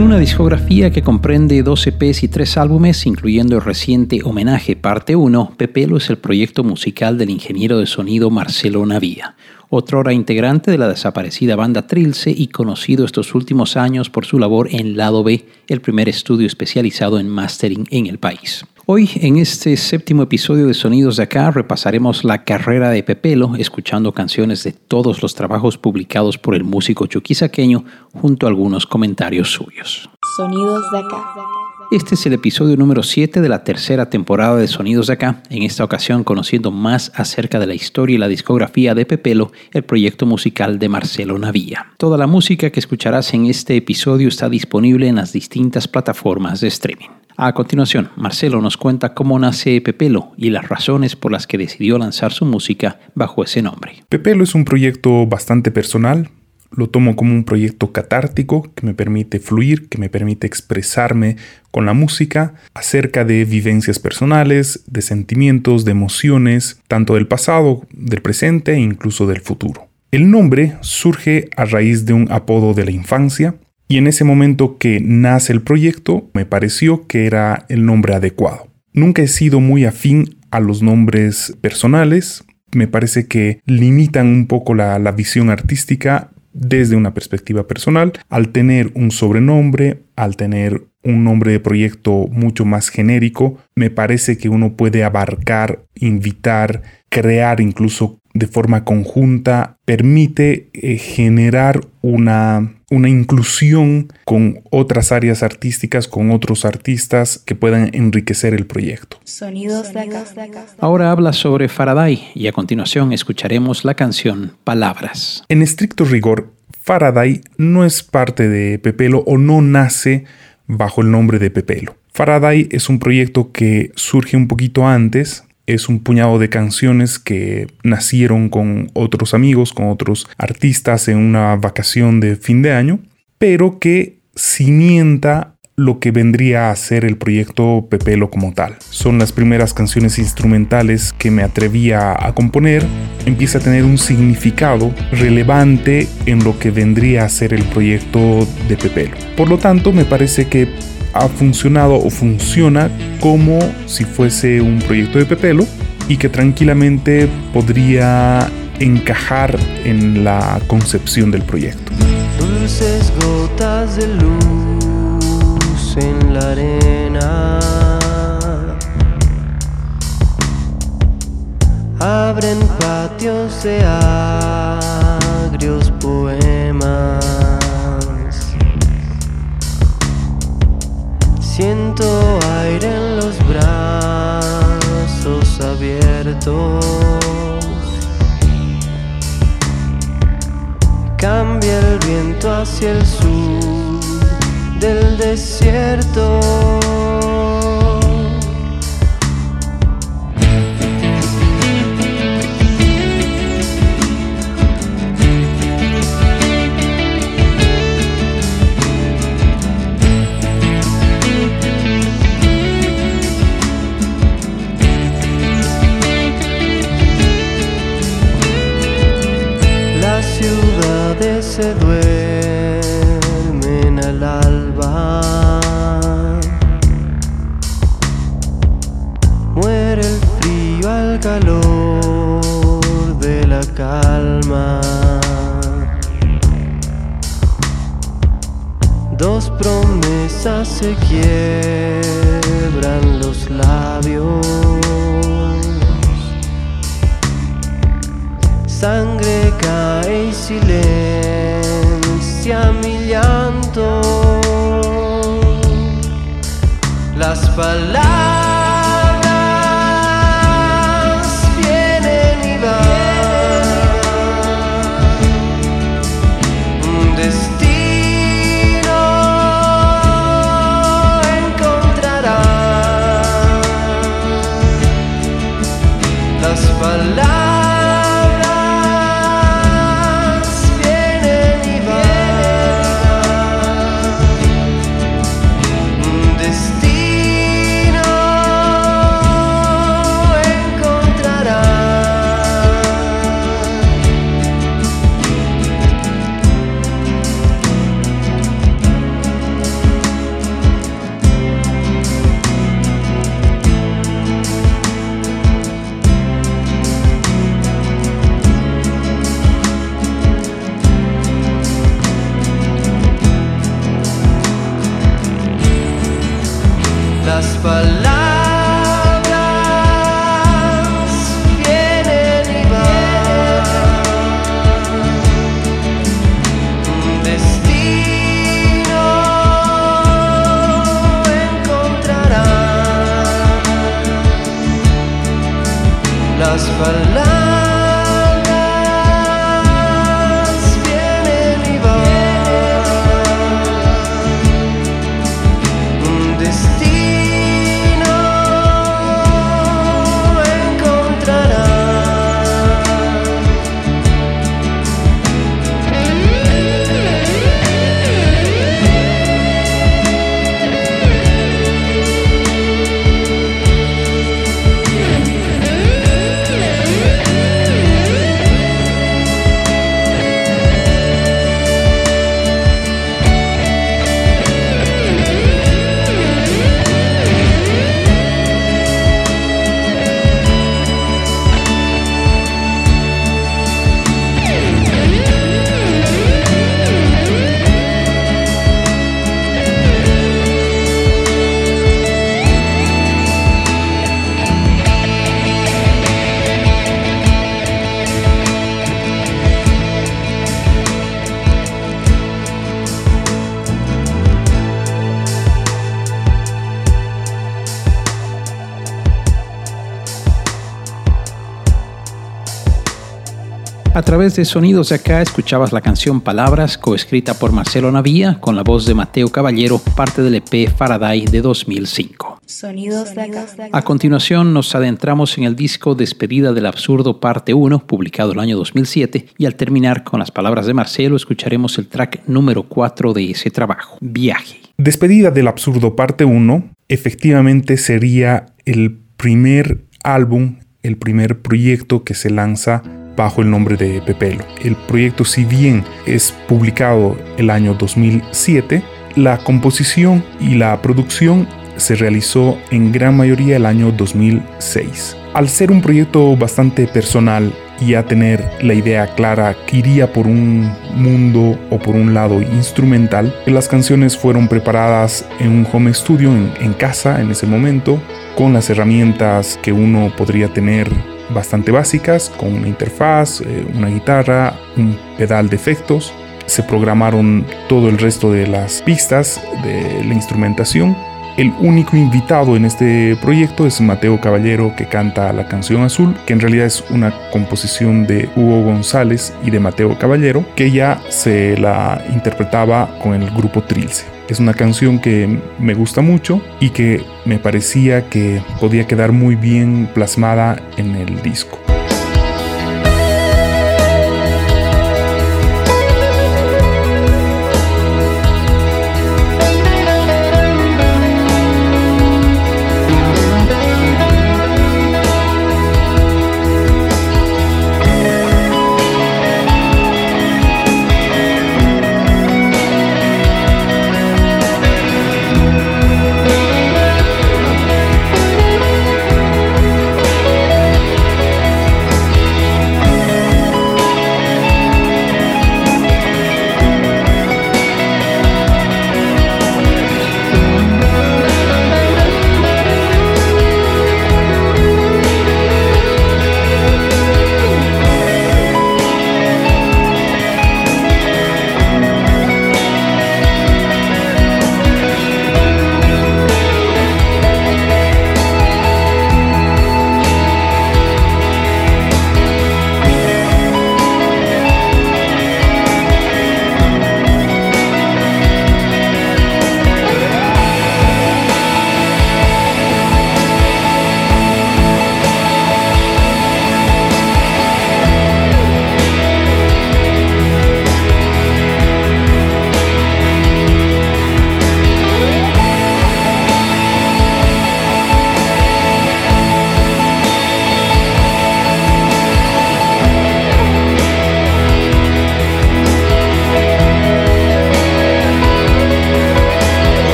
Con una discografía que comprende 12 EPs y 3 álbumes, incluyendo el reciente Homenaje Parte 1, Pepelo es el proyecto musical del ingeniero de sonido Marcelo Navía, otrora integrante de la desaparecida banda Trilce y conocido estos últimos años por su labor en Lado B, el primer estudio especializado en mastering en el país. Hoy, en este séptimo episodio de Sonidos de Acá, repasaremos la carrera de Pepelo, escuchando canciones de todos los trabajos publicados por el músico chuquisaqueño, junto a algunos comentarios suyos. Sonidos de Acá. Este es el episodio número 7 de la tercera temporada de Sonidos de Acá, en esta ocasión conociendo más acerca de la historia y la discografía de Pepelo, el proyecto musical de Marcelo Navía. Toda la música que escucharás en este episodio está disponible en las distintas plataformas de streaming. A continuación, Marcelo nos cuenta cómo nace Pepelo y las razones por las que decidió lanzar su música bajo ese nombre. Pepelo es un proyecto bastante personal, lo tomo como un proyecto catártico que me permite fluir, que me permite expresarme con la música acerca de vivencias personales, de sentimientos, de emociones, tanto del pasado, del presente e incluso del futuro. El nombre surge a raíz de un apodo de la infancia y en ese momento que nace el proyecto me pareció que era el nombre adecuado. Nunca he sido muy afín a los nombres personales, me parece que limitan un poco la, visión artística desde una perspectiva personal, al tener un sobrenombre, al tener un nombre de proyecto mucho más genérico, me parece que uno puede abarcar, invitar, crear incluso de forma conjunta, permite eh, generar una, una inclusión con otras áreas artísticas, con otros artistas que puedan enriquecer el proyecto. Sonidos de acá. Ahora habla sobre Faraday y a continuación escucharemos la canción Palabras. En estricto rigor, Faraday no es parte de Pepelo o no nace bajo el nombre de Pepelo. Faraday es un proyecto que surge un poquito antes, es un puñado de canciones que nacieron con otros amigos, con otros artistas en una vacación de fin de año, pero que cimienta lo que vendría a ser el proyecto Pepelo como tal. Son las primeras canciones instrumentales que me atrevía a componer. Empieza a tener un significado relevante en lo que vendría a ser el proyecto de Pepelo. Por lo tanto, me parece que ha funcionado o funciona como si fuese un proyecto de Pepelo y que tranquilamente podría encajar en la concepción del proyecto. Dulces gotas de luz en la arena abren patios de agrios poemas. Siento aire en los brazos abiertos. Cambia el viento hacia el sur del desierto. Silencia mi llanto. Las palabras través de Sonidos de Acá escuchabas la canción Palabras, coescrita por Marcelo Navía, con la voz de Mateo Caballero, parte del EP Faraday de 2005. Sonidos de Acá. A continuación nos adentramos en el disco Despedida del Absurdo Parte 1, publicado el año 2007, y al terminar con las palabras de Marcelo escucharemos el track número 4 de ese trabajo, Viaje. Despedida del Absurdo Parte 1 efectivamente sería el primer álbum, el primer proyecto que se lanza bajo el nombre de Pepelo. El proyecto, si bien es publicado el año 2007, la composición y la producción se realizó en gran mayoría el año 2006. Al ser un proyecto bastante personal y a tener la idea clara que iría por un mundo o por un lado instrumental, las canciones fueron preparadas en un home studio en, en casa en ese momento, con las herramientas que uno podría tener bastante básicas, con una interfaz, eh, una guitarra, un pedal de efectos. Se programaron todo el resto de las pistas de la instrumentación. El único invitado en este proyecto es Mateo Caballero que canta la canción azul, que en realidad es una composición de Hugo González y de Mateo Caballero, que ya se la interpretaba con el grupo Trilce. Es una canción que me gusta mucho y que me parecía que podía quedar muy bien plasmada en el disco.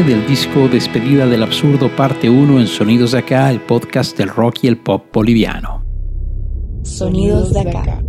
Del disco Despedida del Absurdo Parte 1 en Sonidos de Acá, el podcast del rock y el pop boliviano. Sonidos de Acá.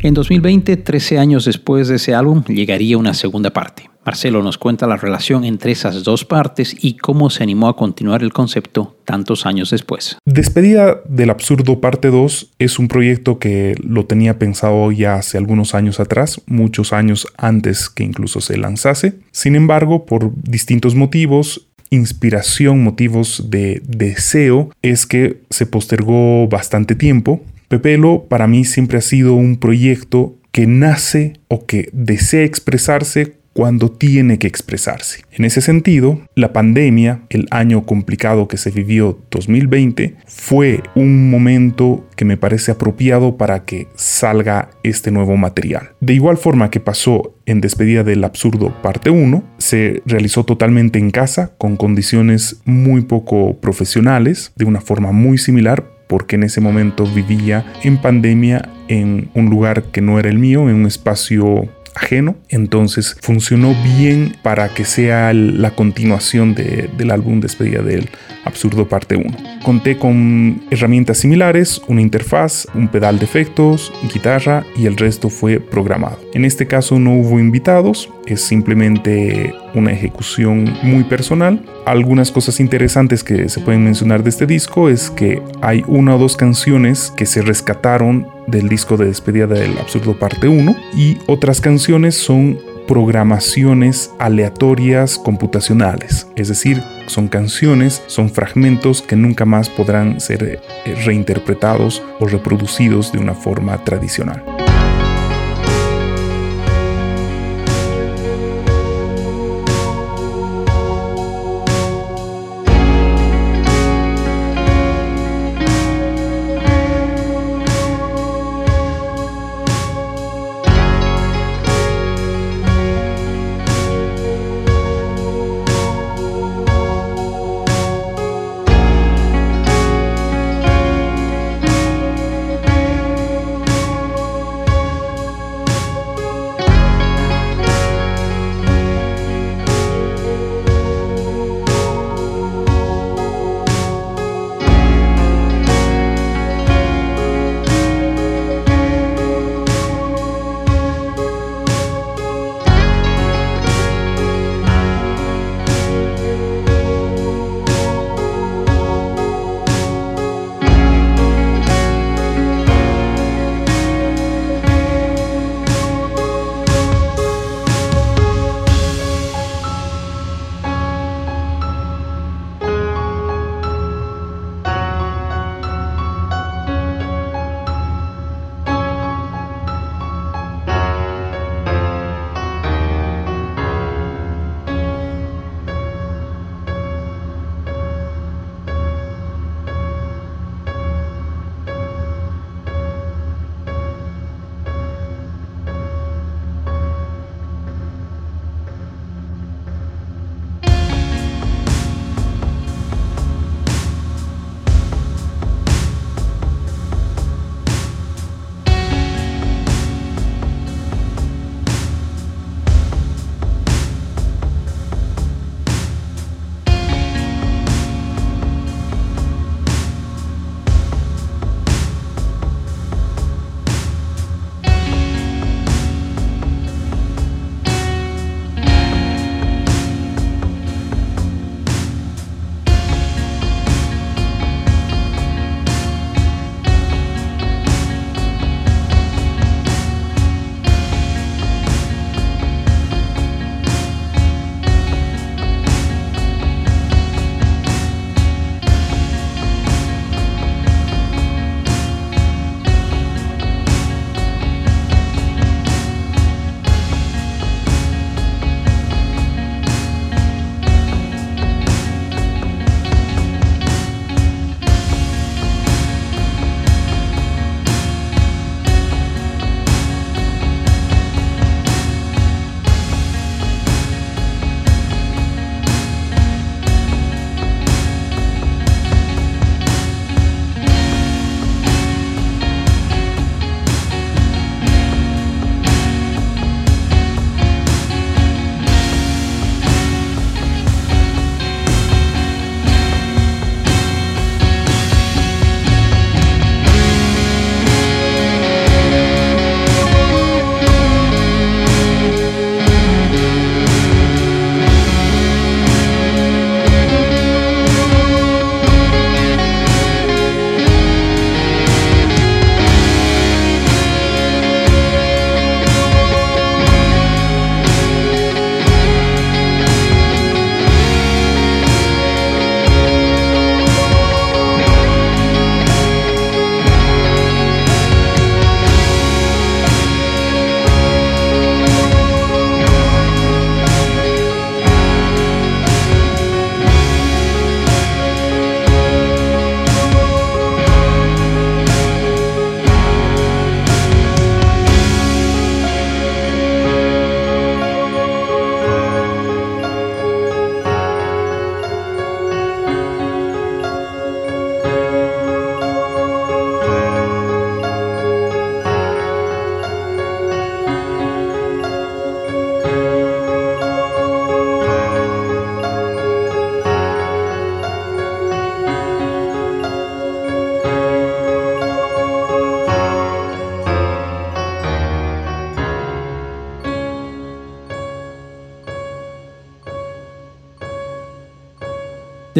En 2020, 13 años después de ese álbum, llegaría una segunda parte. Marcelo nos cuenta la relación entre esas dos partes y cómo se animó a continuar el concepto tantos años después. Despedida del Absurdo Parte 2 es un proyecto que lo tenía pensado ya hace algunos años atrás, muchos años antes que incluso se lanzase. Sin embargo, por distintos motivos, inspiración, motivos de deseo, es que se postergó bastante tiempo. Pepelo para mí siempre ha sido un proyecto que nace o que desea expresarse cuando tiene que expresarse. En ese sentido, la pandemia, el año complicado que se vivió 2020, fue un momento que me parece apropiado para que salga este nuevo material. De igual forma que pasó en Despedida del Absurdo parte 1, se realizó totalmente en casa, con condiciones muy poco profesionales, de una forma muy similar, porque en ese momento vivía en pandemia en un lugar que no era el mío, en un espacio ajeno. Entonces funcionó bien para que sea la continuación del álbum Despedida del Absurdo Parte 1. Conté con herramientas similares, una interfaz, un pedal de efectos, guitarra y el resto fue programado. En este caso no hubo invitados, es simplemente una ejecución muy personal. Algunas cosas interesantes que se pueden mencionar de este disco es que hay una o dos canciones que se rescataron del disco de despedida del Absurdo Parte 1 y otras canciones son programaciones aleatorias computacionales, es decir, son canciones, son fragmentos que nunca más podrán ser eh, reinterpretados o reproducidos de una forma tradicional.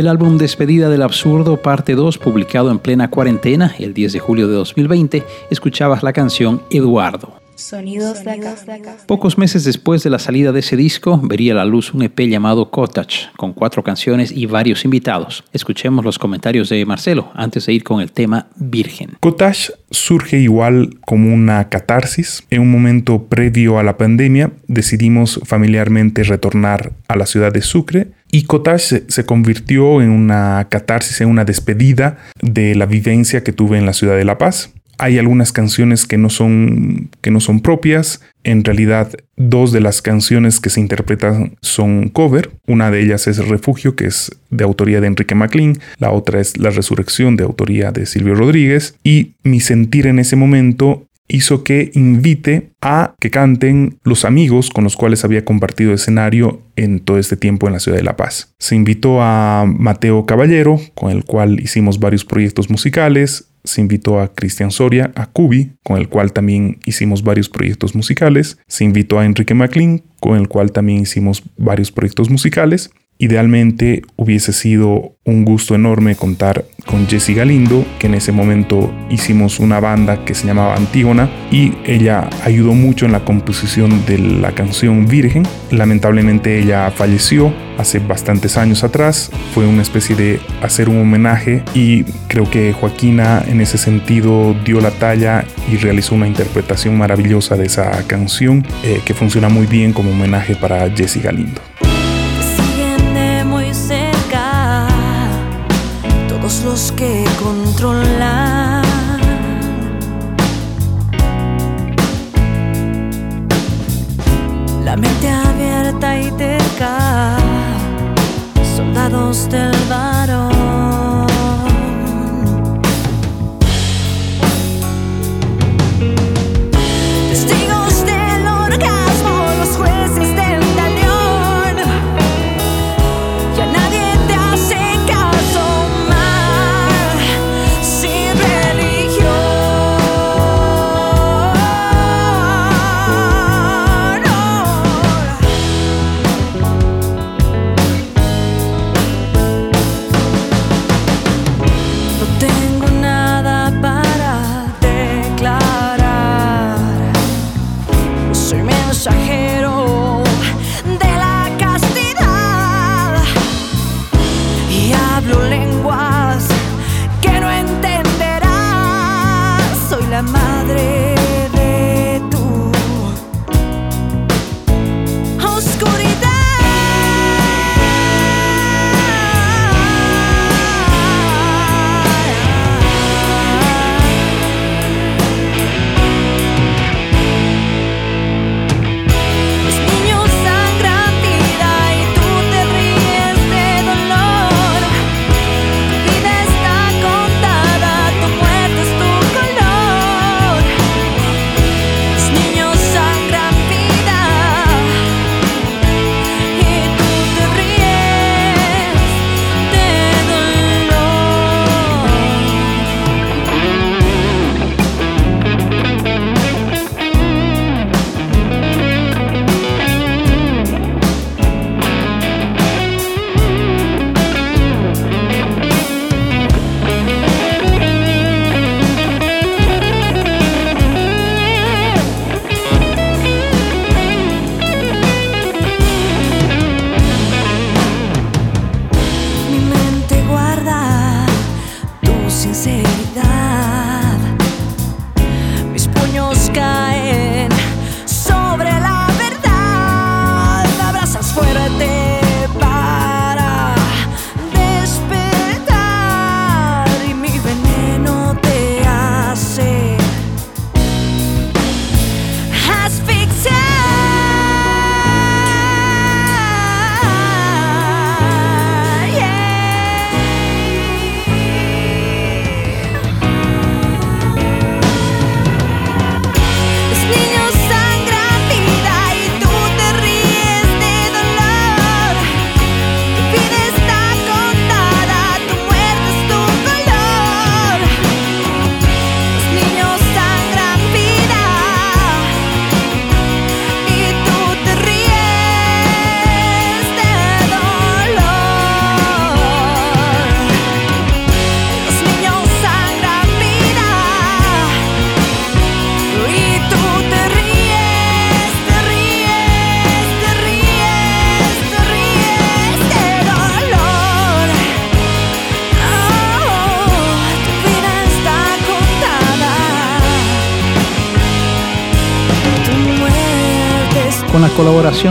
Del álbum Despedida del Absurdo, parte 2, publicado en plena cuarentena, el 10 de julio de 2020, escuchabas la canción Eduardo. Sonidos de acá. Pocos meses después de la salida de ese disco, vería la luz un EP llamado Cottage, con cuatro canciones y varios invitados. Escuchemos los comentarios de Marcelo antes de ir con el tema Virgen. Cottage surge igual como una catarsis. En un momento previo a la pandemia, decidimos familiarmente retornar a la ciudad de Sucre y Cottage se convirtió en una catarsis, en una despedida de la vivencia que tuve en la ciudad de La Paz. Hay algunas canciones que no son, que no son propias. En realidad, dos de las canciones que se interpretan son cover. Una de ellas es Refugio, que es de autoría de Enrique MacLean. La otra es La Resurrección, de autoría de Silvio Rodríguez. Y mi sentir en ese momento hizo que invite a que canten los amigos con los cuales había compartido escenario en todo este tiempo en la ciudad de La Paz. Se invitó a Mateo Caballero, con el cual hicimos varios proyectos musicales, se invitó a Cristian Soria, a Cubi, con el cual también hicimos varios proyectos musicales. Se invitó a Enrique MacLean, con el cual también hicimos varios proyectos musicales. Idealmente hubiese sido un gusto enorme contar con Jessie Galindo, que en ese momento hicimos una banda que se llamaba Antígona y ella ayudó mucho en la composición de la canción Virgen. Lamentablemente ella falleció hace bastantes años atrás, fue una especie de hacer un homenaje y creo que Joaquina en ese sentido dio la talla y realizó una interpretación maravillosa de esa canción eh, que funciona muy bien como homenaje para Jessie Galindo. Que controlan. La mente abierta y terca, soldados del varón. Padre.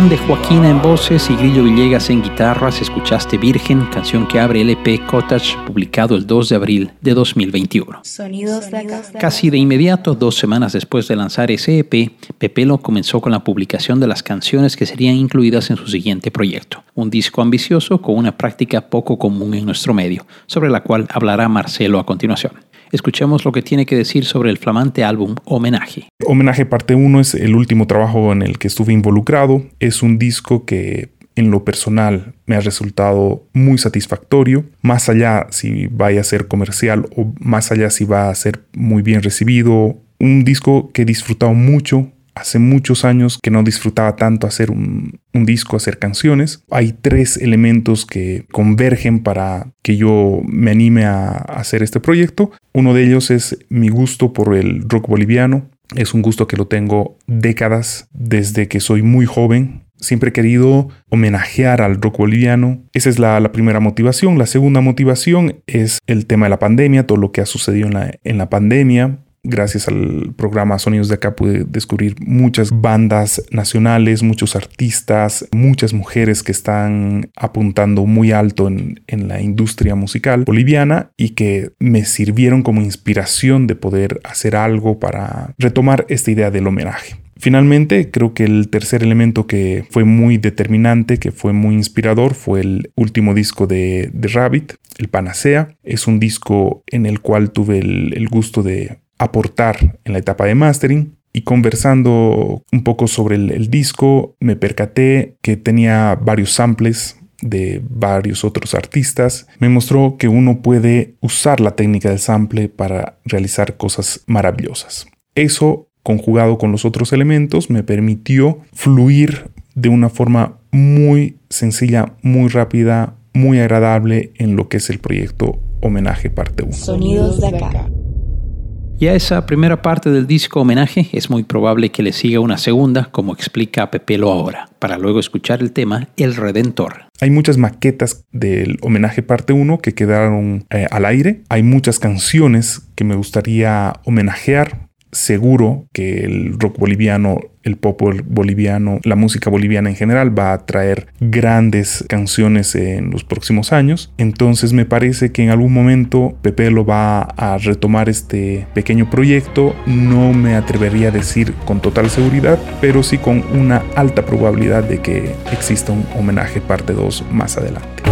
De Joaquina en voces y Grillo Villegas en guitarras, escuchaste Virgen, canción que abre el EP Cottage, publicado el 2 de abril de 2021. Sonidos de acá. Casi de inmediato, dos semanas después de lanzar ese EP, Pepelo comenzó con la publicación de las canciones que serían incluidas en su siguiente proyecto, un disco ambicioso con una práctica poco común en nuestro medio, sobre la cual hablará Marcelo a continuación. Escuchemos lo que tiene que decir sobre el flamante álbum Homenaje. Homenaje parte 1 es el último trabajo en el que estuve involucrado. Es un disco que en lo personal me ha resultado muy satisfactorio, más allá si vaya a ser comercial o más allá si va a ser muy bien recibido. Un disco que he disfrutado mucho, hace muchos años que no disfrutaba tanto hacer un, disco, hacer canciones. Hay tres elementos que convergen para que yo me anime a hacer este proyecto. Uno de ellos es mi gusto por el rock boliviano. Es un gusto que lo tengo décadas desde que soy muy joven. Siempre he querido homenajear al rock boliviano. Esa es la, primera motivación. La segunda motivación es el tema de la pandemia, todo lo que ha sucedido en la pandemia gracias al programa Sonidos de acá pude descubrir muchas bandas nacionales, muchos artistas, muchas mujeres que están apuntando muy alto en, en, la industria musical boliviana y que me sirvieron como inspiración de poder hacer algo para retomar esta idea del homenaje. Finalmente, creo que el tercer elemento que fue muy determinante, que fue muy inspirador, fue el último disco de, de Rabbit, el Panacea. Es un disco en el cual tuve el, el gusto de aportar en la etapa de mastering y conversando un poco sobre el, disco me percaté que tenía varios samples de varios otros artistas. Me mostró que uno puede usar la técnica del sample para realizar cosas maravillosas. Eso conjugado con los otros elementos me permitió fluir de una forma muy sencilla, muy rápida, muy agradable en lo que es el proyecto Homenaje Parte 1. Sonidos de acá. Y esa primera parte del disco homenaje es muy probable que le siga una segunda, como explica Pepelo ahora, para luego escuchar el tema El Redentor. Hay muchas maquetas del homenaje parte 1 que quedaron eh, al aire. Hay muchas canciones que me gustaría homenajear. Seguro que el rock boliviano el pop boliviano, la música boliviana en general va a traer grandes canciones en los próximos años. Entonces me parece que en algún momento Pepe lo va a retomar este pequeño proyecto. No me atrevería a decir con total seguridad, pero sí con una alta probabilidad de que exista un homenaje parte 2 más adelante.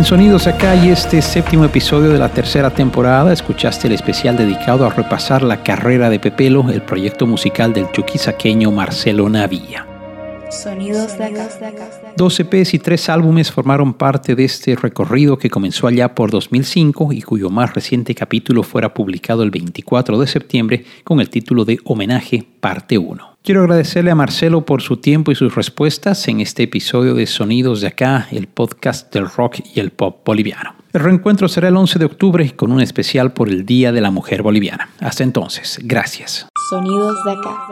En Sonidos Acá y este séptimo episodio de la tercera temporada escuchaste el especial dedicado a repasar la carrera de Pepelo, el proyecto musical del chuquisaqueño Marcelo Navia. Sonidos de acá. Dos EPs y tres álbumes formaron parte de este recorrido que comenzó allá por 2005 y cuyo más reciente capítulo fuera publicado el 24 de septiembre con el título de Homenaje Parte 1. Quiero agradecerle a Marcelo por su tiempo y sus respuestas en este episodio de Sonidos de Acá, el podcast del rock y el pop boliviano. El reencuentro será el 11 de octubre con un especial por el Día de la Mujer Boliviana. Hasta entonces, gracias. Sonidos de acá.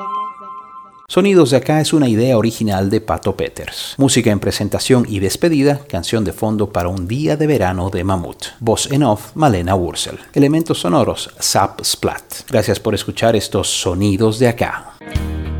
Sonidos de acá es una idea original de Pato Peters. Música en presentación y despedida, canción de fondo para un día de verano de Mamut. Voz en off, Malena Wurzel. Elementos sonoros, Zap Splat. Gracias por escuchar estos Sonidos de acá.